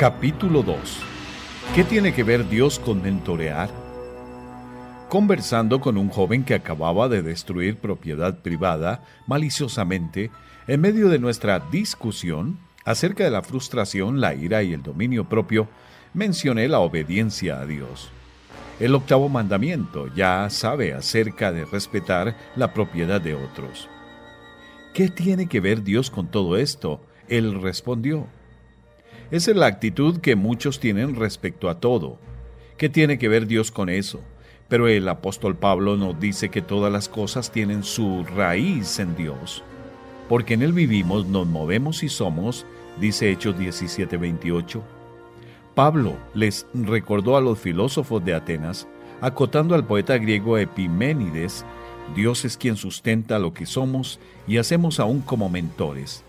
Capítulo 2. ¿Qué tiene que ver Dios con mentorear? Conversando con un joven que acababa de destruir propiedad privada maliciosamente, en medio de nuestra discusión acerca de la frustración, la ira y el dominio propio, mencioné la obediencia a Dios. El octavo mandamiento ya sabe acerca de respetar la propiedad de otros. ¿Qué tiene que ver Dios con todo esto? Él respondió, es la actitud que muchos tienen respecto a todo. ¿Qué tiene que ver Dios con eso? Pero el apóstol Pablo nos dice que todas las cosas tienen su raíz en Dios. Porque en Él vivimos, nos movemos y somos, dice Hechos 17:28. Pablo les recordó a los filósofos de Atenas, acotando al poeta griego Epiménides, Dios es quien sustenta lo que somos y hacemos aún como mentores.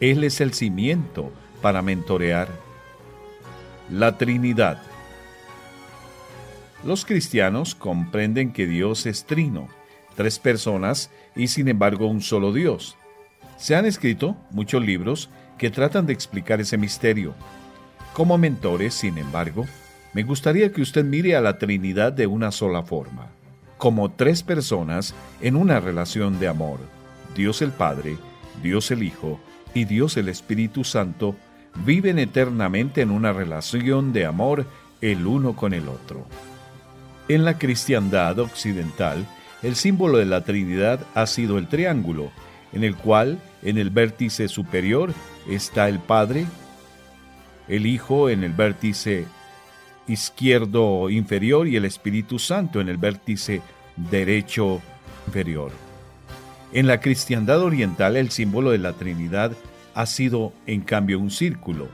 Él es el cimiento para mentorear. La Trinidad. Los cristianos comprenden que Dios es trino, tres personas y sin embargo un solo Dios. Se han escrito muchos libros que tratan de explicar ese misterio. Como mentores, sin embargo, me gustaría que usted mire a la Trinidad de una sola forma, como tres personas en una relación de amor, Dios el Padre, Dios el Hijo y Dios el Espíritu Santo viven eternamente en una relación de amor el uno con el otro. En la cristiandad occidental, el símbolo de la Trinidad ha sido el triángulo, en el cual en el vértice superior está el Padre, el Hijo en el vértice izquierdo inferior y el Espíritu Santo en el vértice derecho inferior. En la cristiandad oriental el símbolo de la Trinidad ha sido en cambio un círculo,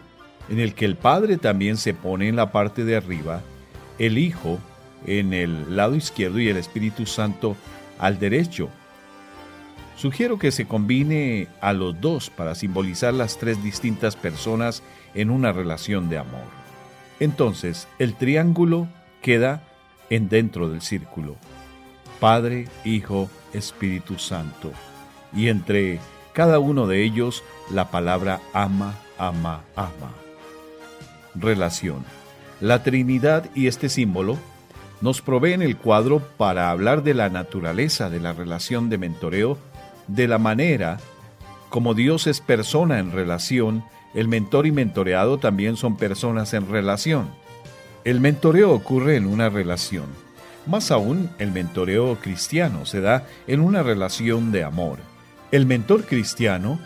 en el que el Padre también se pone en la parte de arriba, el Hijo en el lado izquierdo y el Espíritu Santo al derecho. Sugiero que se combine a los dos para simbolizar las tres distintas personas en una relación de amor. Entonces, el triángulo queda en dentro del círculo. Padre, Hijo, Espíritu Santo. Y entre cada uno de ellos la palabra ama, ama, ama. Relación. La Trinidad y este símbolo nos proveen el cuadro para hablar de la naturaleza de la relación de mentoreo, de la manera como Dios es persona en relación, el mentor y mentoreado también son personas en relación. El mentoreo ocurre en una relación. Más aún, el mentoreo cristiano se da en una relación de amor. El mentor cristiano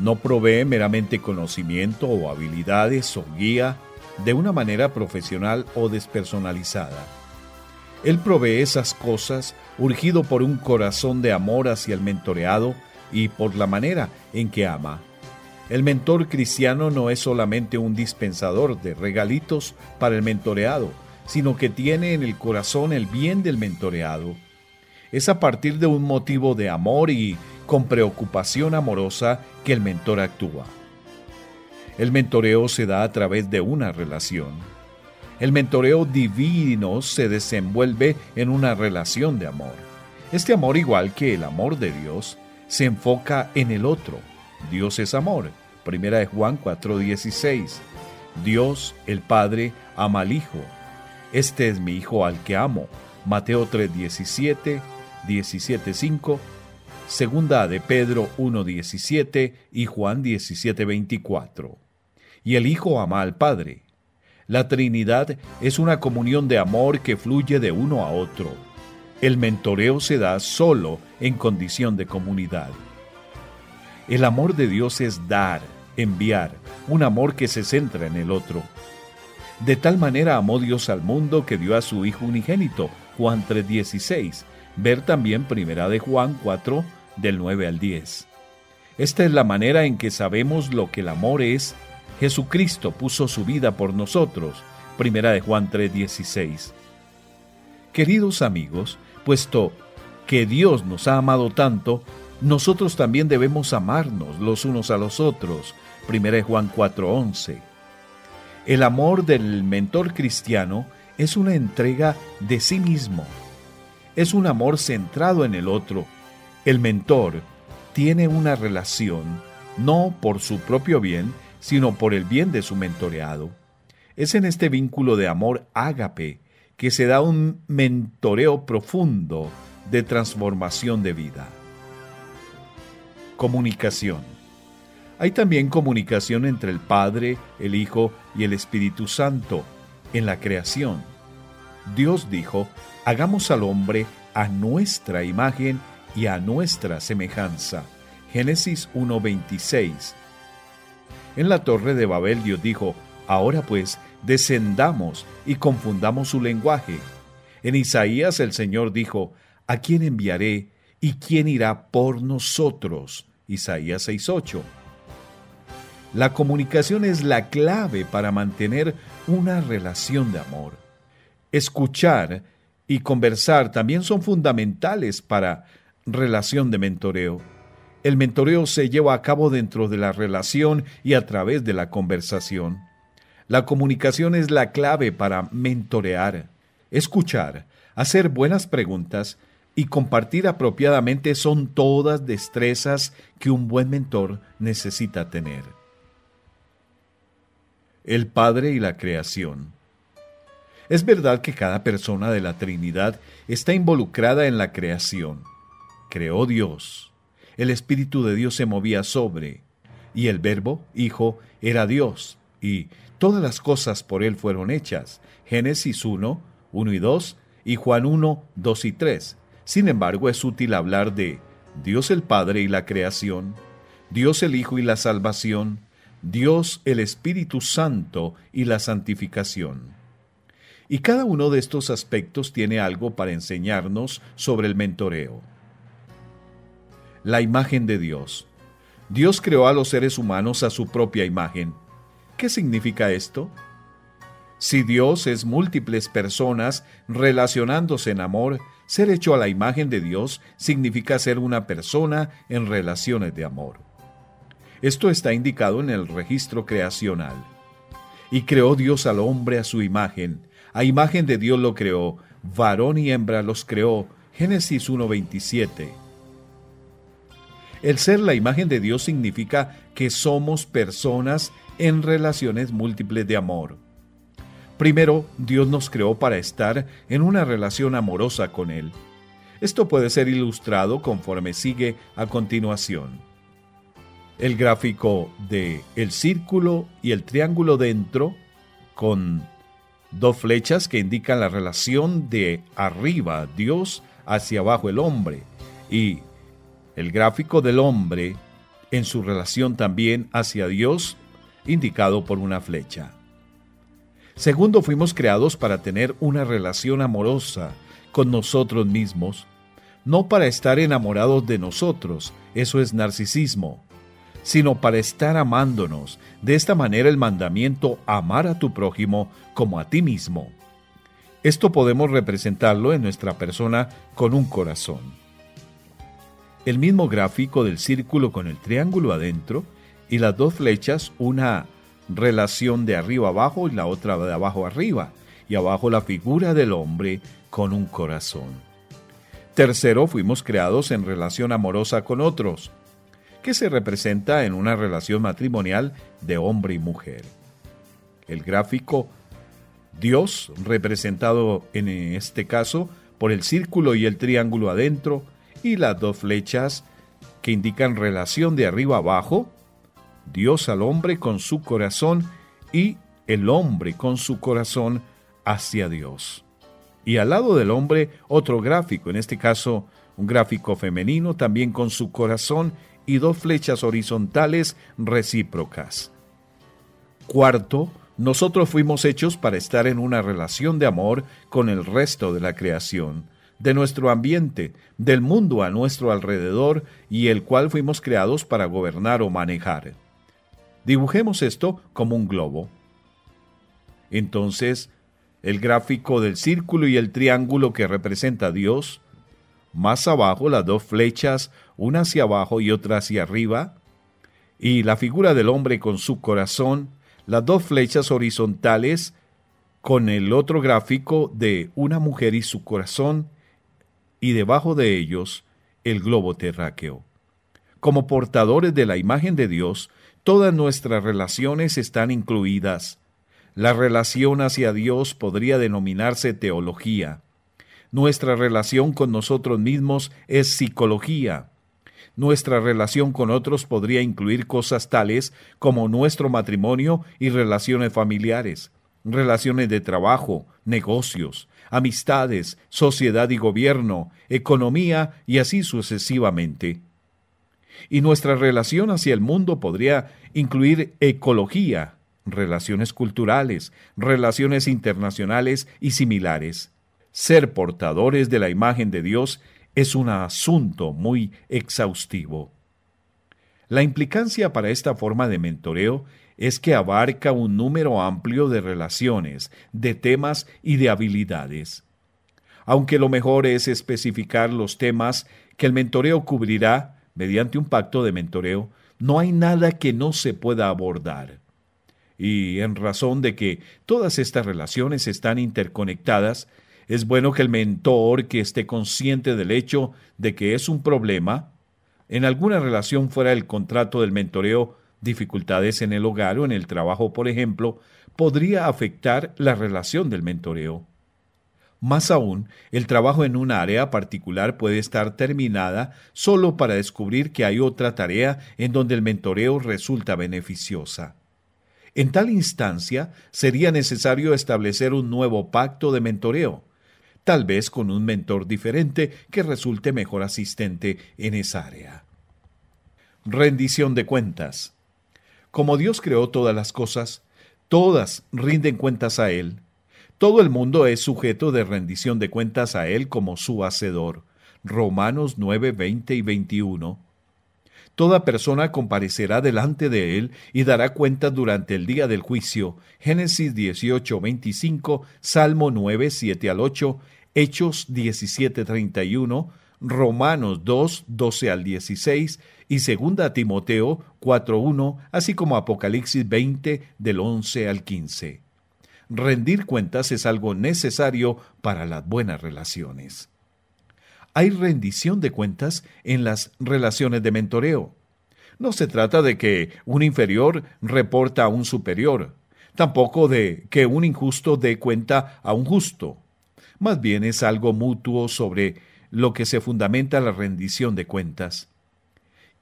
no provee meramente conocimiento o habilidades o guía de una manera profesional o despersonalizada. Él provee esas cosas urgido por un corazón de amor hacia el mentoreado y por la manera en que ama. El mentor cristiano no es solamente un dispensador de regalitos para el mentoreado, sino que tiene en el corazón el bien del mentoreado. Es a partir de un motivo de amor y con preocupación amorosa que el mentor actúa. El mentoreo se da a través de una relación. El mentoreo divino se desenvuelve en una relación de amor. Este amor, igual que el amor de Dios, se enfoca en el otro. Dios es amor. Primera de Juan 4:16. Dios, el Padre, ama al Hijo. Este es mi Hijo al que amo. Mateo 3:17, 17:5 Segunda de Pedro 1.17 y Juan 17.24. Y el Hijo ama al Padre. La Trinidad es una comunión de amor que fluye de uno a otro. El mentoreo se da solo en condición de comunidad. El amor de Dios es dar, enviar, un amor que se centra en el otro. De tal manera amó Dios al mundo que dio a su Hijo unigénito, Juan 3:16. Ver también Primera de Juan 4, del 9 al 10. Esta es la manera en que sabemos lo que el amor es. Jesucristo puso su vida por nosotros. Primera de Juan 3:16. Queridos amigos, puesto que Dios nos ha amado tanto, nosotros también debemos amarnos los unos a los otros. Primera de Juan 4:11. El amor del mentor cristiano es una entrega de sí mismo. Es un amor centrado en el otro el mentor tiene una relación no por su propio bien, sino por el bien de su mentoreado. Es en este vínculo de amor ágape que se da un mentoreo profundo de transformación de vida. Comunicación. Hay también comunicación entre el Padre, el Hijo y el Espíritu Santo en la creación. Dios dijo, hagamos al hombre a nuestra imagen y a nuestra semejanza. Génesis 1.26. En la torre de Babel Dios dijo, ahora pues, descendamos y confundamos su lenguaje. En Isaías el Señor dijo, ¿a quién enviaré y quién irá por nosotros? Isaías 6.8. La comunicación es la clave para mantener una relación de amor. Escuchar y conversar también son fundamentales para relación de mentoreo. El mentoreo se lleva a cabo dentro de la relación y a través de la conversación. La comunicación es la clave para mentorear. Escuchar, hacer buenas preguntas y compartir apropiadamente son todas destrezas que un buen mentor necesita tener el Padre y la creación. Es verdad que cada persona de la Trinidad está involucrada en la creación. Creó Dios. El Espíritu de Dios se movía sobre, y el Verbo, Hijo, era Dios, y todas las cosas por Él fueron hechas. Génesis 1, 1 y 2, y Juan 1, 2 y 3. Sin embargo, es útil hablar de Dios el Padre y la creación, Dios el Hijo y la salvación, Dios el Espíritu Santo y la santificación. Y cada uno de estos aspectos tiene algo para enseñarnos sobre el mentoreo. La imagen de Dios. Dios creó a los seres humanos a su propia imagen. ¿Qué significa esto? Si Dios es múltiples personas relacionándose en amor, ser hecho a la imagen de Dios significa ser una persona en relaciones de amor. Esto está indicado en el registro creacional. Y creó Dios al hombre a su imagen. A imagen de Dios lo creó. Varón y hembra los creó. Génesis 1.27. El ser la imagen de Dios significa que somos personas en relaciones múltiples de amor. Primero, Dios nos creó para estar en una relación amorosa con Él. Esto puede ser ilustrado conforme sigue a continuación el gráfico de el círculo y el triángulo dentro con dos flechas que indican la relación de arriba Dios hacia abajo el hombre y el gráfico del hombre en su relación también hacia Dios indicado por una flecha. Segundo, fuimos creados para tener una relación amorosa con nosotros mismos, no para estar enamorados de nosotros, eso es narcisismo, sino para estar amándonos. De esta manera el mandamiento amar a tu prójimo como a ti mismo. Esto podemos representarlo en nuestra persona con un corazón. El mismo gráfico del círculo con el triángulo adentro y las dos flechas, una relación de arriba abajo y la otra de abajo arriba, y abajo la figura del hombre con un corazón. Tercero, fuimos creados en relación amorosa con otros que se representa en una relación matrimonial de hombre y mujer. El gráfico Dios, representado en este caso por el círculo y el triángulo adentro, y las dos flechas que indican relación de arriba abajo, Dios al hombre con su corazón y el hombre con su corazón hacia Dios. Y al lado del hombre otro gráfico, en este caso un gráfico femenino también con su corazón y dos flechas horizontales recíprocas. Cuarto, nosotros fuimos hechos para estar en una relación de amor con el resto de la creación, de nuestro ambiente, del mundo a nuestro alrededor y el cual fuimos creados para gobernar o manejar. Dibujemos esto como un globo. Entonces, el gráfico del círculo y el triángulo que representa a Dios, más abajo las dos flechas, una hacia abajo y otra hacia arriba, y la figura del hombre con su corazón, las dos flechas horizontales con el otro gráfico de una mujer y su corazón, y debajo de ellos el globo terráqueo. Como portadores de la imagen de Dios, todas nuestras relaciones están incluidas. La relación hacia Dios podría denominarse teología. Nuestra relación con nosotros mismos es psicología. Nuestra relación con otros podría incluir cosas tales como nuestro matrimonio y relaciones familiares, relaciones de trabajo, negocios, amistades, sociedad y gobierno, economía y así sucesivamente. Y nuestra relación hacia el mundo podría incluir ecología, relaciones culturales, relaciones internacionales y similares. Ser portadores de la imagen de Dios es un asunto muy exhaustivo. La implicancia para esta forma de mentoreo es que abarca un número amplio de relaciones, de temas y de habilidades. Aunque lo mejor es especificar los temas que el mentoreo cubrirá mediante un pacto de mentoreo, no hay nada que no se pueda abordar. Y en razón de que todas estas relaciones están interconectadas, es bueno que el mentor que esté consciente del hecho de que es un problema, en alguna relación fuera del contrato del mentoreo, dificultades en el hogar o en el trabajo, por ejemplo, podría afectar la relación del mentoreo. Más aún, el trabajo en un área particular puede estar terminada solo para descubrir que hay otra tarea en donde el mentoreo resulta beneficiosa. En tal instancia, sería necesario establecer un nuevo pacto de mentoreo, tal vez con un mentor diferente que resulte mejor asistente en esa área. Rendición de cuentas. Como Dios creó todas las cosas, todas rinden cuentas a Él. Todo el mundo es sujeto de rendición de cuentas a Él como su hacedor. Romanos 9, 20 y 21. Toda persona comparecerá delante de Él y dará cuenta durante el día del juicio. Génesis 18, 25, Salmo 9, 7 al 8, Hechos 17, 31, Romanos 2, 12 al 16 y 2 Timoteo 4, 1, así como Apocalipsis 20 del 11 al 15. Rendir cuentas es algo necesario para las buenas relaciones hay rendición de cuentas en las relaciones de mentoreo. No se trata de que un inferior reporta a un superior, tampoco de que un injusto dé cuenta a un justo. Más bien es algo mutuo sobre lo que se fundamenta la rendición de cuentas.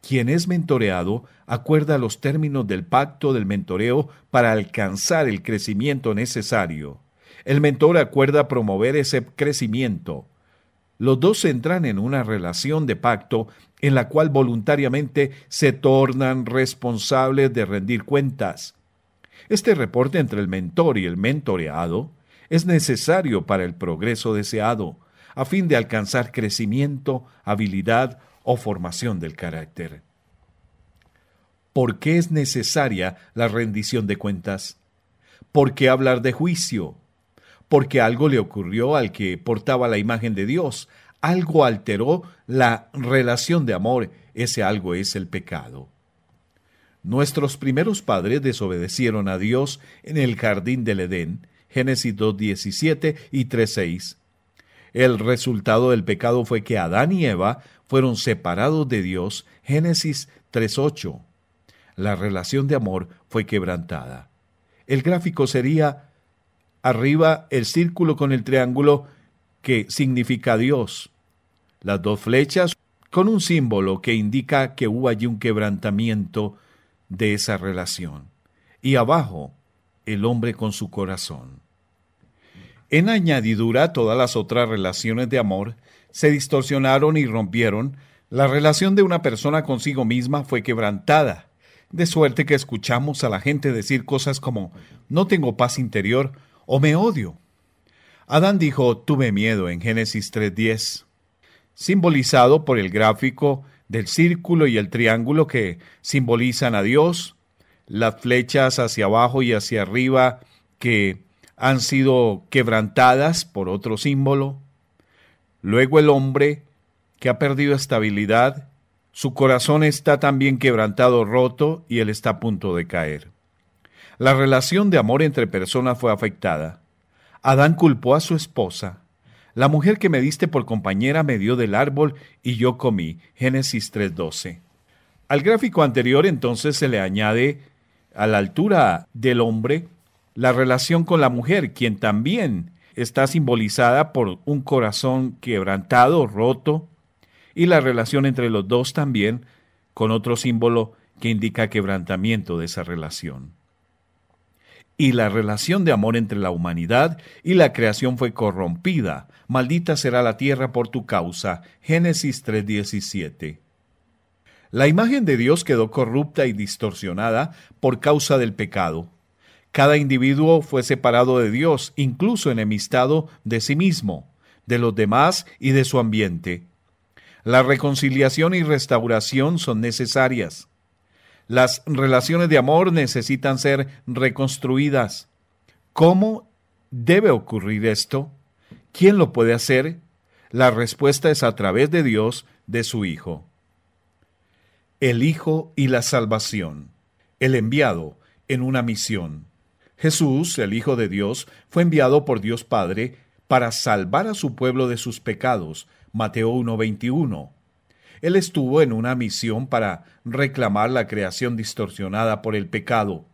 Quien es mentoreado acuerda los términos del pacto del mentoreo para alcanzar el crecimiento necesario. El mentor acuerda promover ese crecimiento, los dos entran en una relación de pacto en la cual voluntariamente se tornan responsables de rendir cuentas. Este reporte entre el mentor y el mentoreado es necesario para el progreso deseado, a fin de alcanzar crecimiento, habilidad o formación del carácter. ¿Por qué es necesaria la rendición de cuentas? ¿Por qué hablar de juicio? porque algo le ocurrió al que portaba la imagen de Dios, algo alteró la relación de amor, ese algo es el pecado. Nuestros primeros padres desobedecieron a Dios en el jardín del Edén, Génesis 2.17 y 3.6. El resultado del pecado fue que Adán y Eva fueron separados de Dios, Génesis 3.8. La relación de amor fue quebrantada. El gráfico sería arriba el círculo con el triángulo que significa Dios. Las dos flechas con un símbolo que indica que hubo allí un quebrantamiento de esa relación. Y abajo, el hombre con su corazón. En añadidura, todas las otras relaciones de amor se distorsionaron y rompieron. La relación de una persona consigo misma fue quebrantada, de suerte que escuchamos a la gente decir cosas como no tengo paz interior o me odio. Adán dijo, tuve miedo en Génesis 3.10, simbolizado por el gráfico del círculo y el triángulo que simbolizan a Dios, las flechas hacia abajo y hacia arriba que han sido quebrantadas por otro símbolo, luego el hombre que ha perdido estabilidad, su corazón está también quebrantado, roto, y él está a punto de caer. La relación de amor entre personas fue afectada. Adán culpó a su esposa. La mujer que me diste por compañera me dio del árbol y yo comí. Génesis 3:12. Al gráfico anterior entonces se le añade a la altura del hombre la relación con la mujer, quien también está simbolizada por un corazón quebrantado, roto, y la relación entre los dos también con otro símbolo que indica quebrantamiento de esa relación. Y la relación de amor entre la humanidad y la creación fue corrompida. Maldita será la tierra por tu causa. Génesis 3:17. La imagen de Dios quedó corrupta y distorsionada por causa del pecado. Cada individuo fue separado de Dios, incluso enemistado de sí mismo, de los demás y de su ambiente. La reconciliación y restauración son necesarias. Las relaciones de amor necesitan ser reconstruidas. ¿Cómo debe ocurrir esto? ¿Quién lo puede hacer? La respuesta es a través de Dios, de su Hijo. El Hijo y la salvación. El enviado en una misión. Jesús, el Hijo de Dios, fue enviado por Dios Padre para salvar a su pueblo de sus pecados. Mateo 1:21. Él estuvo en una misión para reclamar la creación distorsionada por el pecado,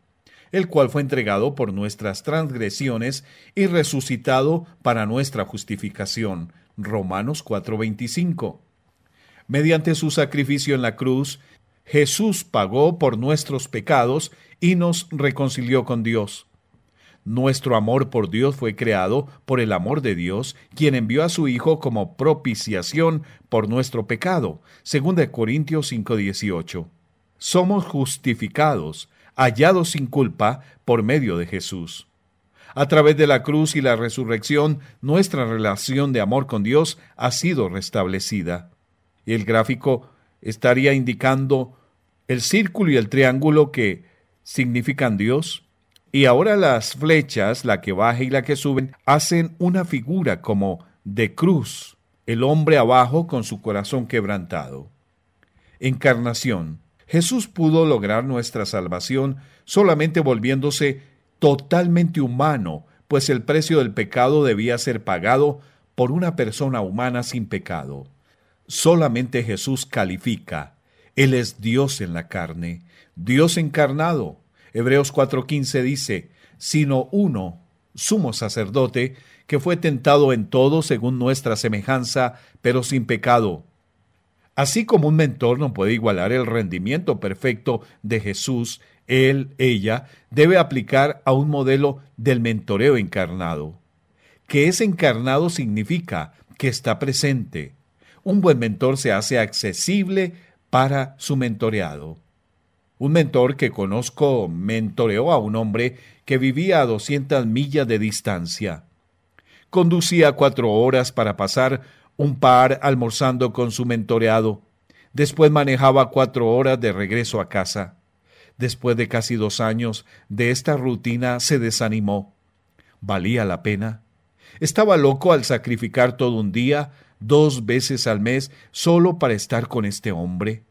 el cual fue entregado por nuestras transgresiones y resucitado para nuestra justificación. Romanos 4:25. Mediante su sacrificio en la cruz, Jesús pagó por nuestros pecados y nos reconcilió con Dios. Nuestro amor por Dios fue creado por el amor de Dios, quien envió a su Hijo como propiciación por nuestro pecado. 2 Corintios 5:18. Somos justificados, hallados sin culpa, por medio de Jesús. A través de la cruz y la resurrección, nuestra relación de amor con Dios ha sido restablecida. El gráfico estaría indicando el círculo y el triángulo que significan Dios, y ahora las flechas, la que baja y la que suben, hacen una figura como de cruz, el hombre abajo con su corazón quebrantado. Encarnación. Jesús pudo lograr nuestra salvación solamente volviéndose totalmente humano, pues el precio del pecado debía ser pagado por una persona humana sin pecado. Solamente Jesús califica. Él es Dios en la carne, Dios encarnado, Hebreos 4:15 dice, sino uno, sumo sacerdote, que fue tentado en todo según nuestra semejanza, pero sin pecado. Así como un mentor no puede igualar el rendimiento perfecto de Jesús, él, ella, debe aplicar a un modelo del mentoreo encarnado. Que es encarnado significa que está presente. Un buen mentor se hace accesible para su mentoreado. Un mentor que conozco mentoreó a un hombre que vivía a 200 millas de distancia. Conducía cuatro horas para pasar un par almorzando con su mentoreado. Después manejaba cuatro horas de regreso a casa. Después de casi dos años de esta rutina se desanimó. ¿Valía la pena? Estaba loco al sacrificar todo un día, dos veces al mes, solo para estar con este hombre.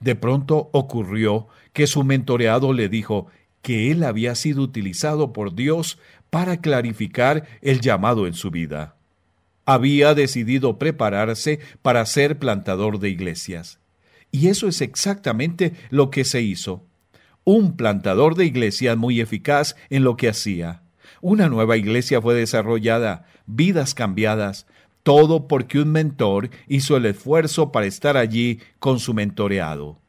De pronto ocurrió que su mentoreado le dijo que él había sido utilizado por Dios para clarificar el llamado en su vida. Había decidido prepararse para ser plantador de iglesias. Y eso es exactamente lo que se hizo. Un plantador de iglesias muy eficaz en lo que hacía. Una nueva iglesia fue desarrollada, vidas cambiadas, todo porque un mentor hizo el esfuerzo para estar allí con su mentoreado.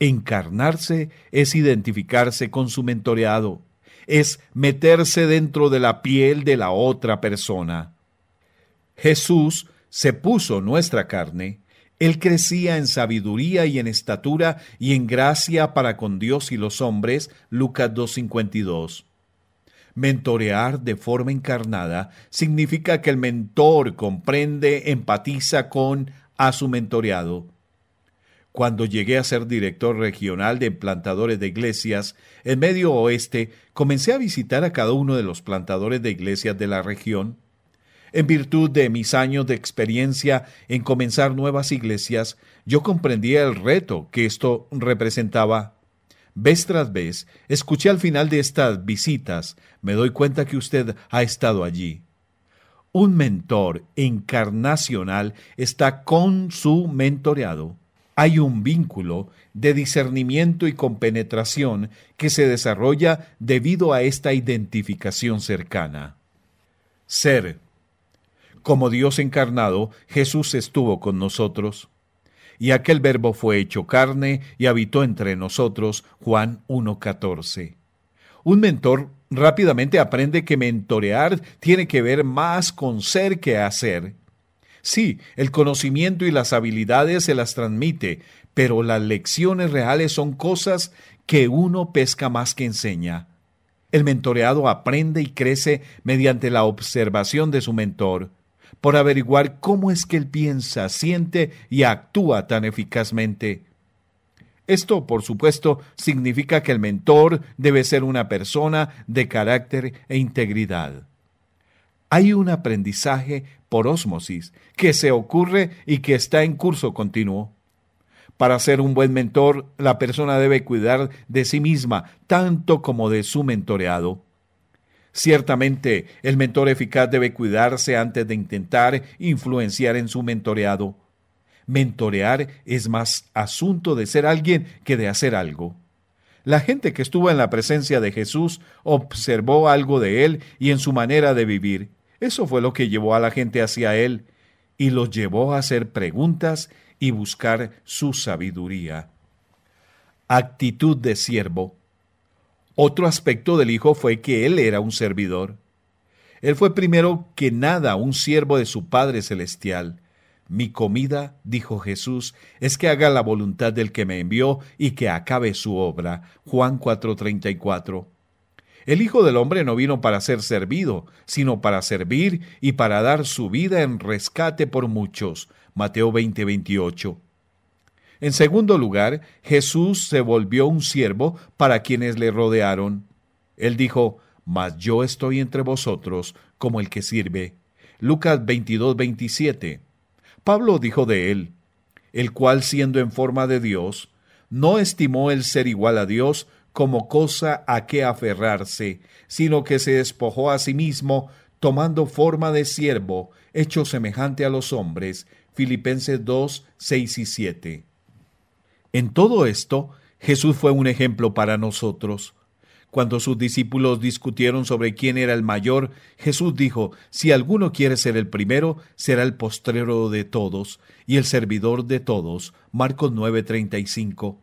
Encarnarse es identificarse con su mentoreado, es meterse dentro de la piel de la otra persona. Jesús se puso nuestra carne, él crecía en sabiduría y en estatura y en gracia para con Dios y los hombres, Lucas 2.52. Mentorear de forma encarnada significa que el mentor comprende, empatiza con a su mentoreado. Cuando llegué a ser director regional de plantadores de iglesias en Medio Oeste, comencé a visitar a cada uno de los plantadores de iglesias de la región. En virtud de mis años de experiencia en comenzar nuevas iglesias, yo comprendía el reto que esto representaba Vez tras vez, escuché al final de estas visitas, me doy cuenta que usted ha estado allí. Un mentor encarnacional está con su mentoreado. hay un vínculo de discernimiento y compenetración que se desarrolla debido a esta identificación cercana. Ser. Como Dios encarnado, Jesús estuvo con nosotros. Y aquel verbo fue hecho carne y habitó entre nosotros. Juan 1.14. Un mentor rápidamente aprende que mentorear tiene que ver más con ser que hacer. Sí, el conocimiento y las habilidades se las transmite, pero las lecciones reales son cosas que uno pesca más que enseña. El mentoreado aprende y crece mediante la observación de su mentor, por averiguar cómo es que él piensa, siente y actúa tan eficazmente. Esto, por supuesto, significa que el mentor debe ser una persona de carácter e integridad. Hay un aprendizaje por ósmosis que se ocurre y que está en curso continuo. Para ser un buen mentor, la persona debe cuidar de sí misma tanto como de su mentoreado. Ciertamente, el mentor eficaz debe cuidarse antes de intentar influenciar en su mentoreado. Mentorear es más asunto de ser alguien que de hacer algo. La gente que estuvo en la presencia de Jesús observó algo de él y en su manera de vivir. Eso fue lo que llevó a la gente hacia él y los llevó a hacer preguntas y buscar su sabiduría. Actitud de siervo. Otro aspecto del Hijo fue que Él era un servidor. Él fue primero que nada un siervo de su Padre Celestial. Mi comida, dijo Jesús, es que haga la voluntad del que me envió y que acabe su obra. Juan 4:34. El Hijo del Hombre no vino para ser servido, sino para servir y para dar su vida en rescate por muchos. Mateo 20:28. En segundo lugar, Jesús se volvió un siervo para quienes le rodearon. Él dijo, Mas yo estoy entre vosotros como el que sirve. Lucas 22:27. Pablo dijo de él, el cual siendo en forma de Dios, no estimó el ser igual a Dios como cosa a que aferrarse, sino que se despojó a sí mismo, tomando forma de siervo, hecho semejante a los hombres. Filipenses 2, 6 y 7. En todo esto, Jesús fue un ejemplo para nosotros. Cuando sus discípulos discutieron sobre quién era el mayor, Jesús dijo, Si alguno quiere ser el primero, será el postrero de todos y el servidor de todos. Marcos 9:35.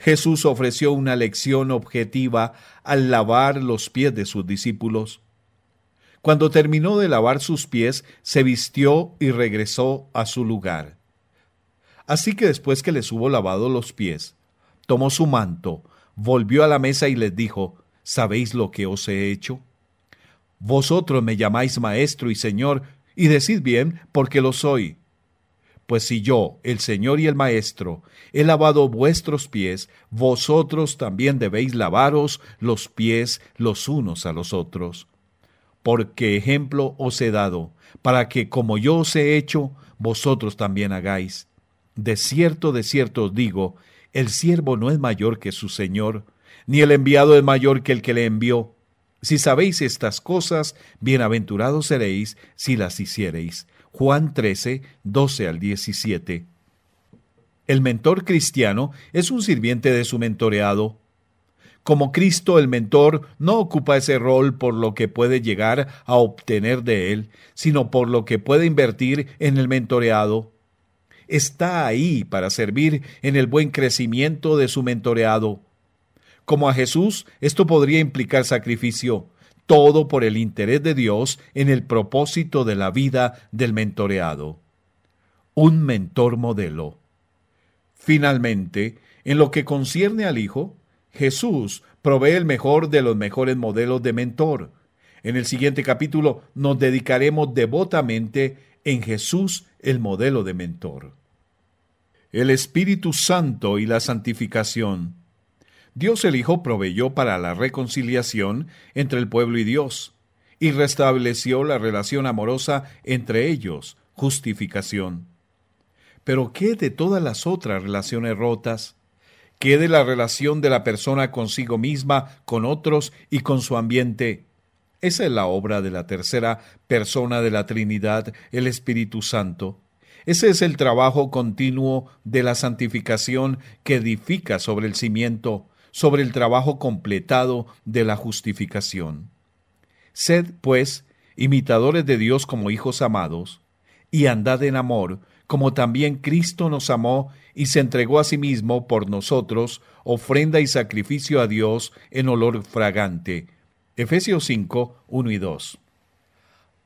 Jesús ofreció una lección objetiva al lavar los pies de sus discípulos. Cuando terminó de lavar sus pies, se vistió y regresó a su lugar. Así que después que les hubo lavado los pies, tomó su manto, volvió a la mesa y les dijo, ¿sabéis lo que os he hecho? Vosotros me llamáis maestro y señor, y decid bien, porque lo soy. Pues si yo, el Señor y el Maestro, he lavado vuestros pies, vosotros también debéis lavaros los pies los unos a los otros. Porque ejemplo os he dado, para que como yo os he hecho, vosotros también hagáis. De cierto, de cierto os digo, el siervo no es mayor que su Señor, ni el enviado es mayor que el que le envió. Si sabéis estas cosas, bienaventurados seréis si las hiciereis. Juan 13, 12 al 17. El mentor cristiano es un sirviente de su mentoreado. Como Cristo, el mentor no ocupa ese rol por lo que puede llegar a obtener de él, sino por lo que puede invertir en el mentoreado está ahí para servir en el buen crecimiento de su mentoreado. Como a Jesús, esto podría implicar sacrificio, todo por el interés de Dios en el propósito de la vida del mentoreado. Un mentor modelo. Finalmente, en lo que concierne al Hijo, Jesús provee el mejor de los mejores modelos de mentor. En el siguiente capítulo nos dedicaremos devotamente en Jesús el modelo de mentor el Espíritu Santo y la santificación. Dios el Hijo proveyó para la reconciliación entre el pueblo y Dios, y restableció la relación amorosa entre ellos, justificación. Pero ¿qué de todas las otras relaciones rotas? ¿Qué de la relación de la persona consigo misma, con otros y con su ambiente? Esa es la obra de la tercera persona de la Trinidad, el Espíritu Santo. Ese es el trabajo continuo de la santificación que edifica sobre el cimiento, sobre el trabajo completado de la justificación. Sed, pues, imitadores de Dios como hijos amados, y andad en amor, como también Cristo nos amó y se entregó a sí mismo por nosotros, ofrenda y sacrificio a Dios en olor fragante. Efesios 5, 1 y 2.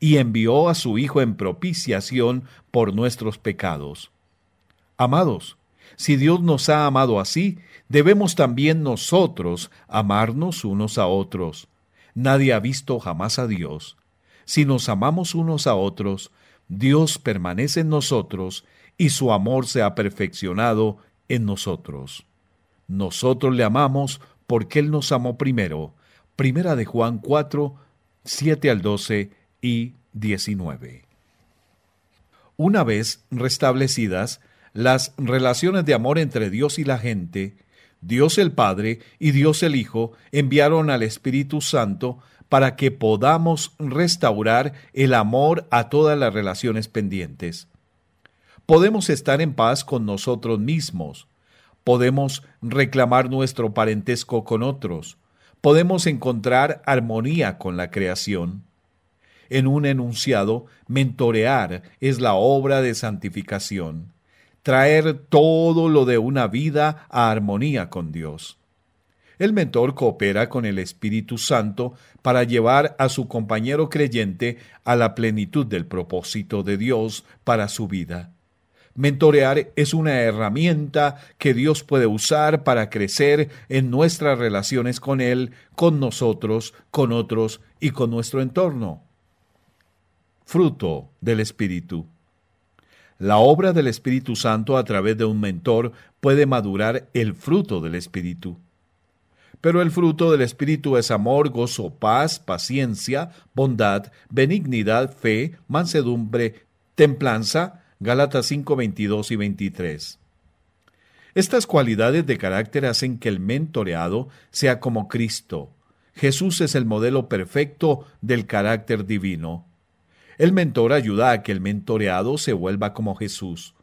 y envió a su Hijo en propiciación por nuestros pecados. Amados, si Dios nos ha amado así, debemos también nosotros amarnos unos a otros. Nadie ha visto jamás a Dios. Si nos amamos unos a otros, Dios permanece en nosotros y su amor se ha perfeccionado en nosotros. Nosotros le amamos porque Él nos amó primero. Primera de Juan 4, 7 al 12 y 19. Una vez restablecidas las relaciones de amor entre Dios y la gente, Dios el Padre y Dios el Hijo enviaron al Espíritu Santo para que podamos restaurar el amor a todas las relaciones pendientes. Podemos estar en paz con nosotros mismos, podemos reclamar nuestro parentesco con otros, podemos encontrar armonía con la creación. En un enunciado, mentorear es la obra de santificación, traer todo lo de una vida a armonía con Dios. El mentor coopera con el Espíritu Santo para llevar a su compañero creyente a la plenitud del propósito de Dios para su vida. Mentorear es una herramienta que Dios puede usar para crecer en nuestras relaciones con Él, con nosotros, con otros y con nuestro entorno. Fruto del Espíritu. La obra del Espíritu Santo a través de un mentor puede madurar el fruto del Espíritu. Pero el fruto del Espíritu es amor, gozo, paz, paciencia, bondad, benignidad, fe, mansedumbre, templanza. Gálatas 5, 22 y 23. Estas cualidades de carácter hacen que el mentoreado sea como Cristo. Jesús es el modelo perfecto del carácter divino. El mentor ayuda a que el mentoreado se vuelva como Jesús.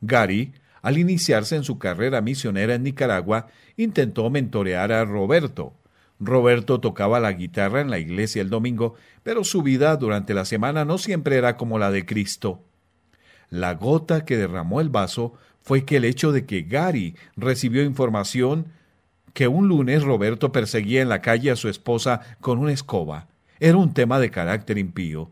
Gary al iniciarse en su carrera misionera en Nicaragua, intentó mentorear a Roberto. Roberto tocaba la guitarra en la iglesia el domingo, pero su vida durante la semana no siempre era como la de Cristo. La gota que derramó el vaso fue que el hecho de que Gary recibió información que un lunes Roberto perseguía en la calle a su esposa con una escoba era un tema de carácter impío.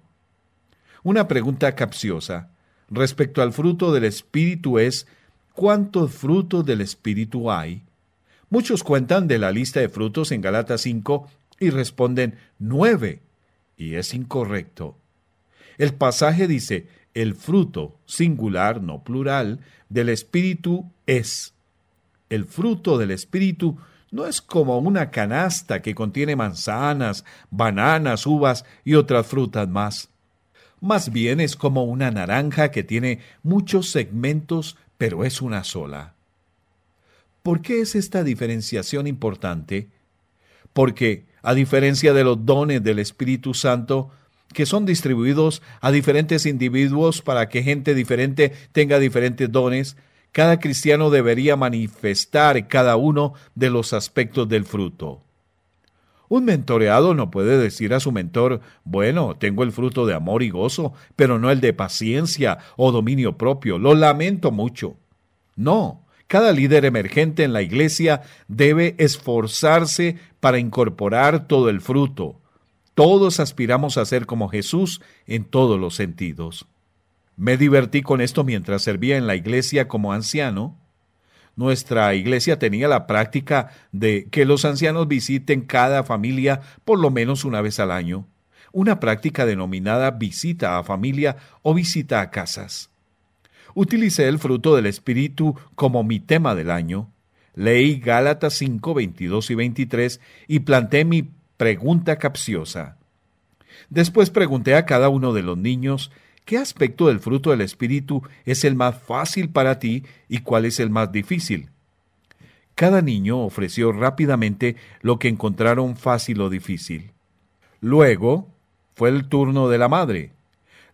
Una pregunta capciosa respecto al fruto del Espíritu es ¿cuántos frutos del Espíritu hay? Muchos cuentan de la lista de frutos en Galatas 5 y responden nueve, y es incorrecto. El pasaje dice, el fruto, singular, no plural, del Espíritu es. El fruto del Espíritu no es como una canasta que contiene manzanas, bananas, uvas y otras frutas más. Más bien es como una naranja que tiene muchos segmentos pero es una sola. ¿Por qué es esta diferenciación importante? Porque, a diferencia de los dones del Espíritu Santo, que son distribuidos a diferentes individuos para que gente diferente tenga diferentes dones, cada cristiano debería manifestar cada uno de los aspectos del fruto. Un mentoreado no puede decir a su mentor, bueno, tengo el fruto de amor y gozo, pero no el de paciencia o dominio propio. Lo lamento mucho. No, cada líder emergente en la iglesia debe esforzarse para incorporar todo el fruto. Todos aspiramos a ser como Jesús en todos los sentidos. Me divertí con esto mientras servía en la iglesia como anciano nuestra iglesia tenía la práctica de que los ancianos visiten cada familia por lo menos una vez al año, una práctica denominada visita a familia o visita a casas. Utilicé el fruto del Espíritu como mi tema del año. Leí Gálatas 5, 22 y 23 y planté mi pregunta capciosa. Después pregunté a cada uno de los niños qué aspecto del fruto del Espíritu es el más fácil para ti y cuál es el más difícil. Cada niño ofreció rápidamente lo que encontraron fácil o difícil. Luego fue el turno de la madre.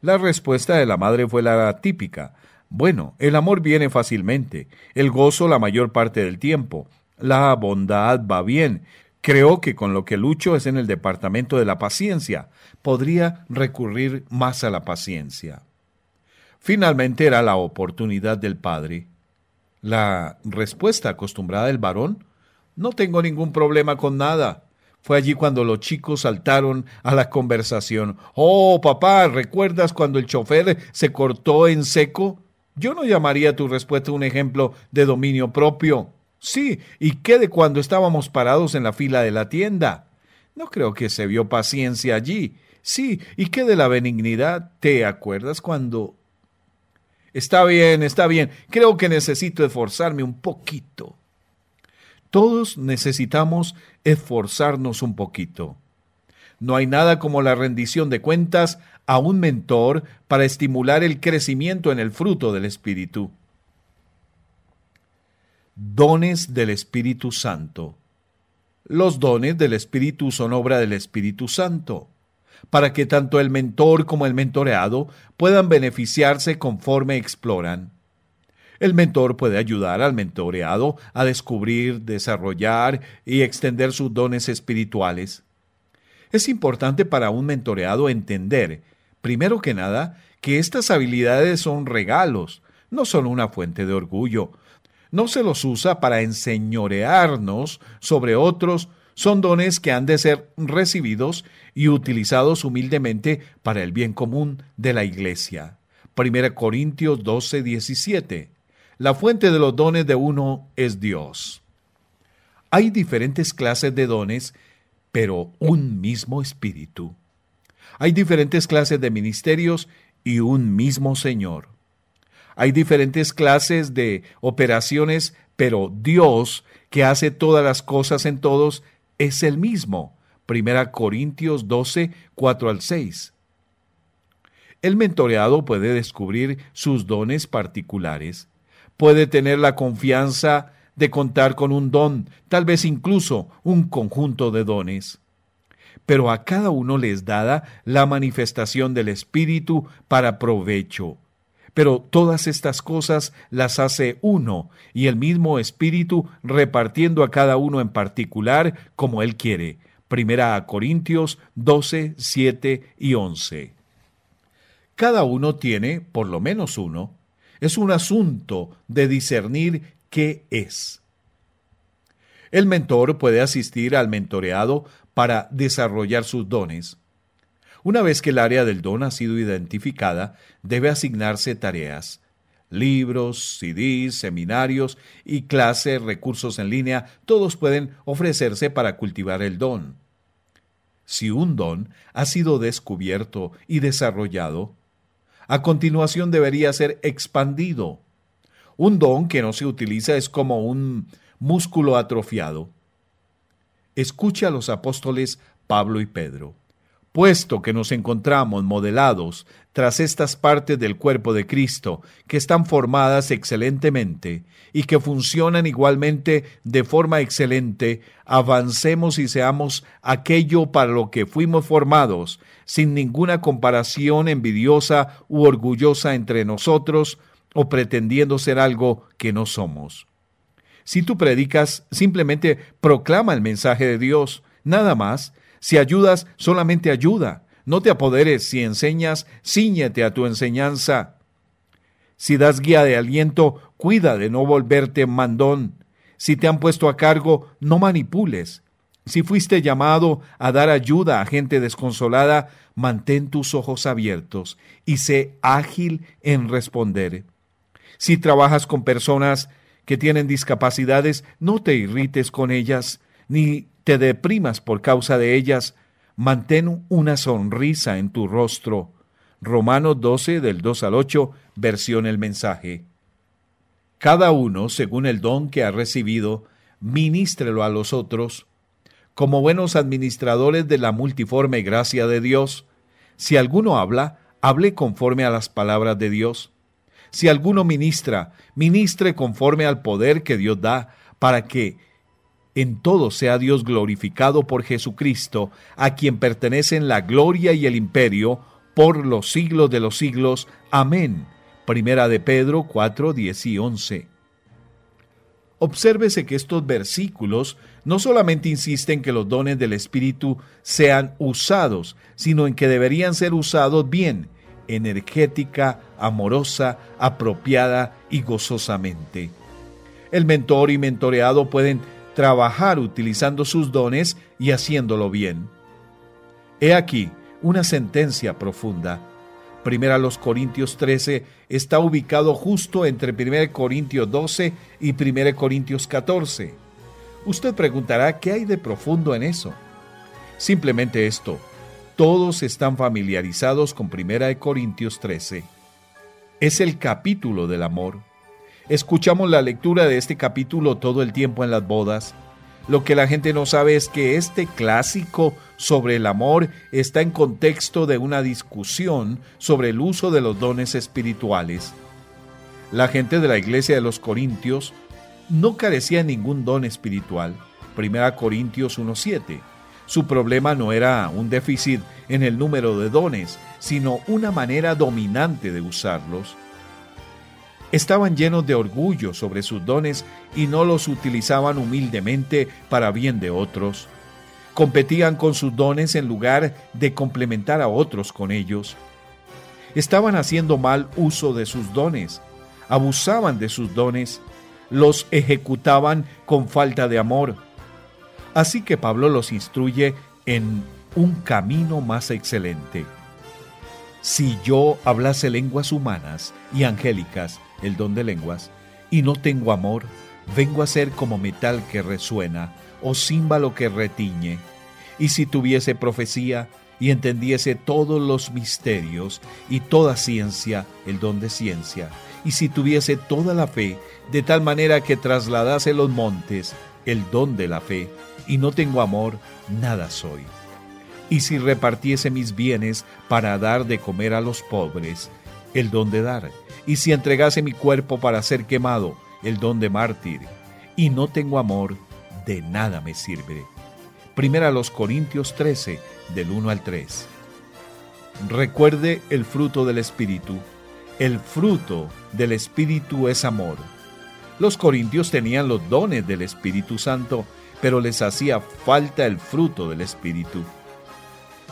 La respuesta de la madre fue la típica. Bueno, el amor viene fácilmente, el gozo la mayor parte del tiempo, la bondad va bien. Creo que con lo que lucho es en el departamento de la paciencia. Podría recurrir más a la paciencia. Finalmente era la oportunidad del padre. La respuesta acostumbrada del varón, no tengo ningún problema con nada. Fue allí cuando los chicos saltaron a la conversación. Oh, papá, ¿recuerdas cuando el chofer se cortó en seco? Yo no llamaría tu respuesta un ejemplo de dominio propio. Sí, ¿y qué de cuando estábamos parados en la fila de la tienda? No creo que se vio paciencia allí. Sí, ¿y qué de la benignidad? ¿Te acuerdas cuando... Está bien, está bien. Creo que necesito esforzarme un poquito. Todos necesitamos esforzarnos un poquito. No hay nada como la rendición de cuentas a un mentor para estimular el crecimiento en el fruto del Espíritu. Dones del Espíritu Santo. Los dones del Espíritu son obra del Espíritu Santo, para que tanto el mentor como el mentoreado puedan beneficiarse conforme exploran. El mentor puede ayudar al mentoreado a descubrir, desarrollar y extender sus dones espirituales. Es importante para un mentoreado entender, primero que nada, que estas habilidades son regalos, no son una fuente de orgullo. No se los usa para enseñorearnos sobre otros, son dones que han de ser recibidos y utilizados humildemente para el bien común de la Iglesia. 1 Corintios 12, 17. La fuente de los dones de uno es Dios. Hay diferentes clases de dones, pero un mismo espíritu. Hay diferentes clases de ministerios y un mismo Señor. Hay diferentes clases de operaciones, pero Dios, que hace todas las cosas en todos, es el mismo. Primera Corintios 12, 4 al 6. El mentoreado puede descubrir sus dones particulares puede tener la confianza de contar con un don, tal vez incluso un conjunto de dones. Pero a cada uno les dada la manifestación del Espíritu para provecho. Pero todas estas cosas las hace uno, y el mismo Espíritu repartiendo a cada uno en particular como Él quiere. Primera a Corintios 12, 7 y 11. Cada uno tiene, por lo menos uno, es un asunto de discernir qué es. El mentor puede asistir al mentoreado para desarrollar sus dones. Una vez que el área del don ha sido identificada, debe asignarse tareas. Libros, CDs, seminarios y clases, recursos en línea, todos pueden ofrecerse para cultivar el don. Si un don ha sido descubierto y desarrollado, a continuación debería ser expandido. Un don que no se utiliza es como un músculo atrofiado. Escucha a los apóstoles Pablo y Pedro puesto que nos encontramos modelados tras estas partes del cuerpo de Cristo, que están formadas excelentemente y que funcionan igualmente de forma excelente, avancemos y seamos aquello para lo que fuimos formados, sin ninguna comparación envidiosa u orgullosa entre nosotros o pretendiendo ser algo que no somos. Si tú predicas, simplemente proclama el mensaje de Dios, nada más, si ayudas, solamente ayuda. No te apoderes. Si enseñas, ciñete a tu enseñanza. Si das guía de aliento, cuida de no volverte mandón. Si te han puesto a cargo, no manipules. Si fuiste llamado a dar ayuda a gente desconsolada, mantén tus ojos abiertos y sé ágil en responder. Si trabajas con personas que tienen discapacidades, no te irrites con ellas, ni te deprimas por causa de ellas, mantén una sonrisa en tu rostro, Romanos 12 del 2 al 8, versión el mensaje. Cada uno, según el don que ha recibido, ministrelo a los otros, como buenos administradores de la multiforme gracia de Dios. Si alguno habla, hable conforme a las palabras de Dios. Si alguno ministra, ministre conforme al poder que Dios da, para que en todo sea Dios glorificado por Jesucristo, a quien pertenecen la gloria y el imperio por los siglos de los siglos. Amén. Primera de Pedro 4, 10 y 11. Obsérvese que estos versículos no solamente insisten que los dones del Espíritu sean usados, sino en que deberían ser usados bien, energética, amorosa, apropiada y gozosamente. El mentor y mentoreado pueden trabajar utilizando sus dones y haciéndolo bien. He aquí una sentencia profunda. Primera los Corintios 13 está ubicado justo entre 1 Corintios 12 y 1 Corintios 14. Usted preguntará qué hay de profundo en eso. Simplemente esto, todos están familiarizados con 1 Corintios 13. Es el capítulo del amor. Escuchamos la lectura de este capítulo todo el tiempo en las bodas. Lo que la gente no sabe es que este clásico sobre el amor está en contexto de una discusión sobre el uso de los dones espirituales. La gente de la iglesia de los Corintios no carecía de ningún don espiritual. 1 Corintios 1.7. Su problema no era un déficit en el número de dones, sino una manera dominante de usarlos. Estaban llenos de orgullo sobre sus dones y no los utilizaban humildemente para bien de otros. Competían con sus dones en lugar de complementar a otros con ellos. Estaban haciendo mal uso de sus dones, abusaban de sus dones, los ejecutaban con falta de amor. Así que Pablo los instruye en un camino más excelente. Si yo hablase lenguas humanas y angélicas, el don de lenguas, y no tengo amor, vengo a ser como metal que resuena o címbalo que retiñe. Y si tuviese profecía y entendiese todos los misterios y toda ciencia, el don de ciencia, y si tuviese toda la fe, de tal manera que trasladase los montes, el don de la fe, y no tengo amor, nada soy. Y si repartiese mis bienes para dar de comer a los pobres, el don de dar, y si entregase mi cuerpo para ser quemado, el don de mártir, y no tengo amor, de nada me sirve. Primera los Corintios 13, del 1 al 3. Recuerde el fruto del Espíritu. El fruto del Espíritu es amor. Los corintios tenían los dones del Espíritu Santo, pero les hacía falta el fruto del Espíritu.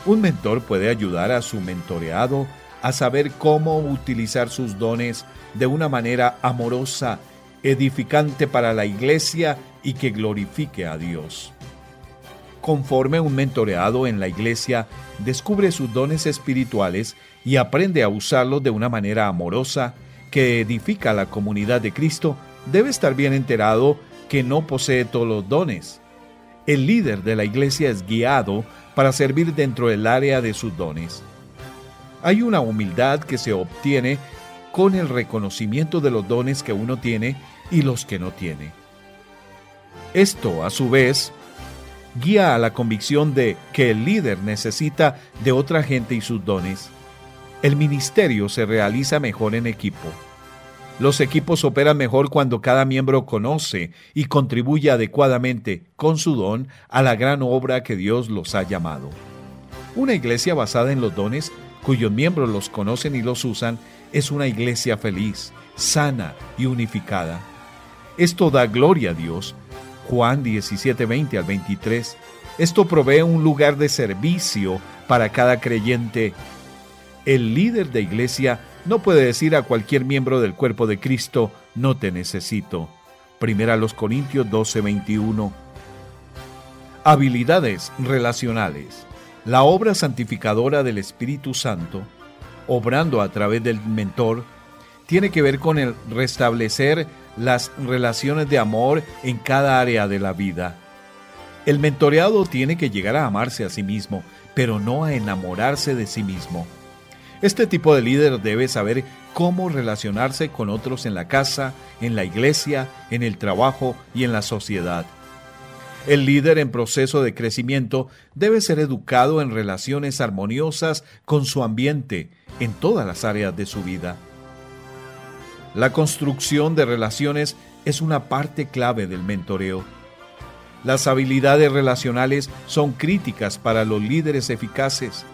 Un mentor puede ayudar a su mentoreado a saber cómo utilizar sus dones de una manera amorosa, edificante para la iglesia y que glorifique a Dios. Conforme un mentoreado en la iglesia descubre sus dones espirituales y aprende a usarlos de una manera amorosa que edifica a la comunidad de Cristo, debe estar bien enterado que no posee todos los dones. El líder de la iglesia es guiado para servir dentro del área de sus dones. Hay una humildad que se obtiene con el reconocimiento de los dones que uno tiene y los que no tiene. Esto, a su vez, guía a la convicción de que el líder necesita de otra gente y sus dones. El ministerio se realiza mejor en equipo. Los equipos operan mejor cuando cada miembro conoce y contribuye adecuadamente con su don a la gran obra que Dios los ha llamado. Una iglesia basada en los dones cuyos miembros los conocen y los usan, es una iglesia feliz, sana y unificada. Esto da gloria a Dios. Juan 17, 20 al 23. Esto provee un lugar de servicio para cada creyente. El líder de iglesia no puede decir a cualquier miembro del cuerpo de Cristo, no te necesito. Primera los Corintios 12, 21. Habilidades relacionales. La obra santificadora del Espíritu Santo, obrando a través del mentor, tiene que ver con el restablecer las relaciones de amor en cada área de la vida. El mentoreado tiene que llegar a amarse a sí mismo, pero no a enamorarse de sí mismo. Este tipo de líder debe saber cómo relacionarse con otros en la casa, en la iglesia, en el trabajo y en la sociedad. El líder en proceso de crecimiento debe ser educado en relaciones armoniosas con su ambiente en todas las áreas de su vida. La construcción de relaciones es una parte clave del mentoreo. Las habilidades relacionales son críticas para los líderes eficaces.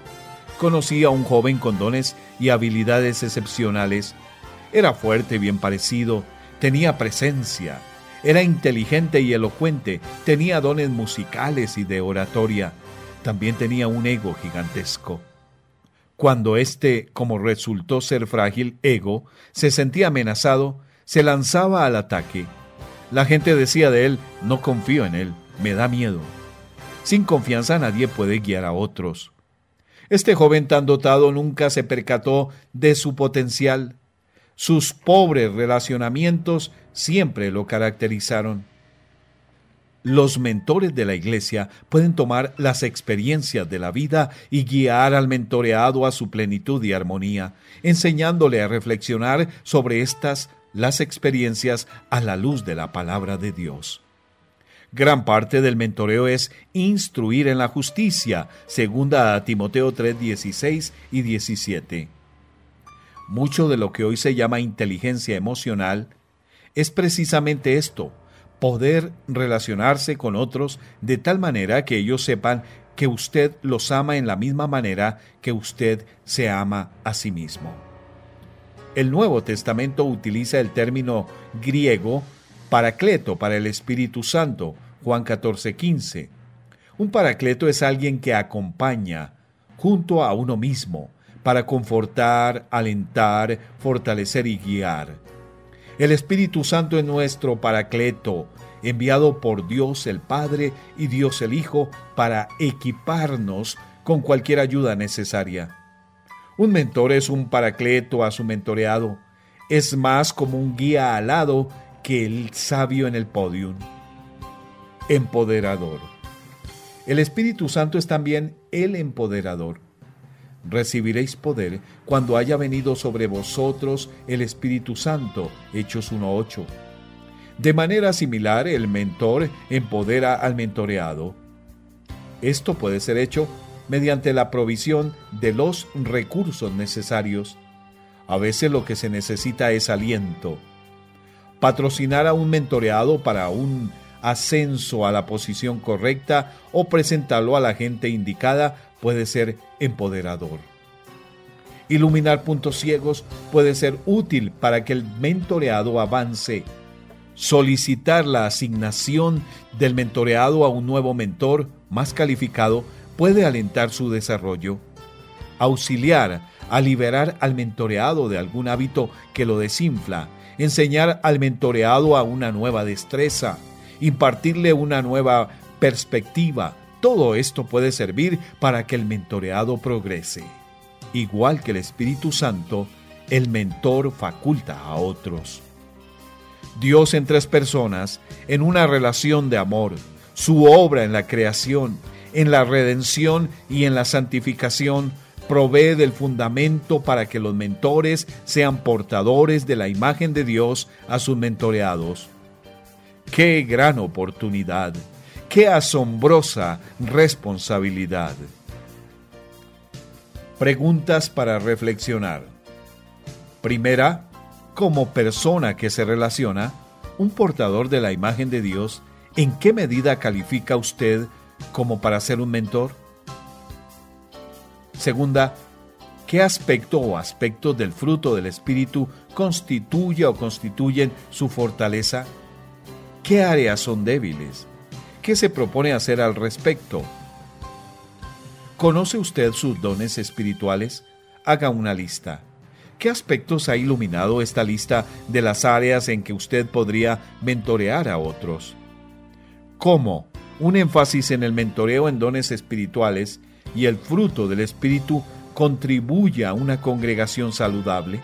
Conocí a un joven con dones y habilidades excepcionales. Era fuerte, bien parecido, tenía presencia, era inteligente y elocuente, tenía dones musicales y de oratoria. También tenía un ego gigantesco. Cuando éste, como resultó ser frágil ego, se sentía amenazado, se lanzaba al ataque. La gente decía de él, no confío en él, me da miedo. Sin confianza nadie puede guiar a otros. Este joven tan dotado nunca se percató de su potencial. Sus pobres relacionamientos siempre lo caracterizaron. Los mentores de la Iglesia pueden tomar las experiencias de la vida y guiar al mentoreado a su plenitud y armonía, enseñándole a reflexionar sobre estas las experiencias a la luz de la palabra de Dios. Gran parte del mentoreo es instruir en la justicia, segunda a Timoteo 3, 16 y 17. Mucho de lo que hoy se llama inteligencia emocional es precisamente esto, poder relacionarse con otros de tal manera que ellos sepan que usted los ama en la misma manera que usted se ama a sí mismo. El Nuevo Testamento utiliza el término griego paracleto para el Espíritu Santo, Juan 14:15. Un paracleto es alguien que acompaña junto a uno mismo para confortar, alentar, fortalecer y guiar. El Espíritu Santo es nuestro paracleto, enviado por Dios el Padre y Dios el Hijo para equiparnos con cualquier ayuda necesaria. Un mentor es un paracleto a su mentoreado, es más como un guía alado que el sabio en el podium. Empoderador. El Espíritu Santo es también el empoderador recibiréis poder cuando haya venido sobre vosotros el Espíritu Santo. Hechos 1.8. De manera similar, el mentor empodera al mentoreado. Esto puede ser hecho mediante la provisión de los recursos necesarios. A veces lo que se necesita es aliento. Patrocinar a un mentoreado para un ascenso a la posición correcta o presentarlo a la gente indicada puede ser empoderador. Iluminar puntos ciegos puede ser útil para que el mentoreado avance. Solicitar la asignación del mentoreado a un nuevo mentor más calificado puede alentar su desarrollo. Auxiliar a liberar al mentoreado de algún hábito que lo desinfla. Enseñar al mentoreado a una nueva destreza. Impartirle una nueva perspectiva todo esto puede servir para que el mentoreado progrese. Igual que el Espíritu Santo, el mentor faculta a otros. Dios en tres personas, en una relación de amor, su obra en la creación, en la redención y en la santificación, provee del fundamento para que los mentores sean portadores de la imagen de Dios a sus mentoreados. ¡Qué gran oportunidad! Qué asombrosa responsabilidad. Preguntas para reflexionar. Primera, como persona que se relaciona, un portador de la imagen de Dios, ¿en qué medida califica usted como para ser un mentor? Segunda, ¿qué aspecto o aspectos del fruto del Espíritu constituye o constituyen su fortaleza? ¿Qué áreas son débiles? ¿Qué se propone hacer al respecto? ¿Conoce usted sus dones espirituales? Haga una lista. ¿Qué aspectos ha iluminado esta lista de las áreas en que usted podría mentorear a otros? ¿Cómo? Un énfasis en el mentoreo en dones espirituales y el fruto del Espíritu contribuye a una congregación saludable.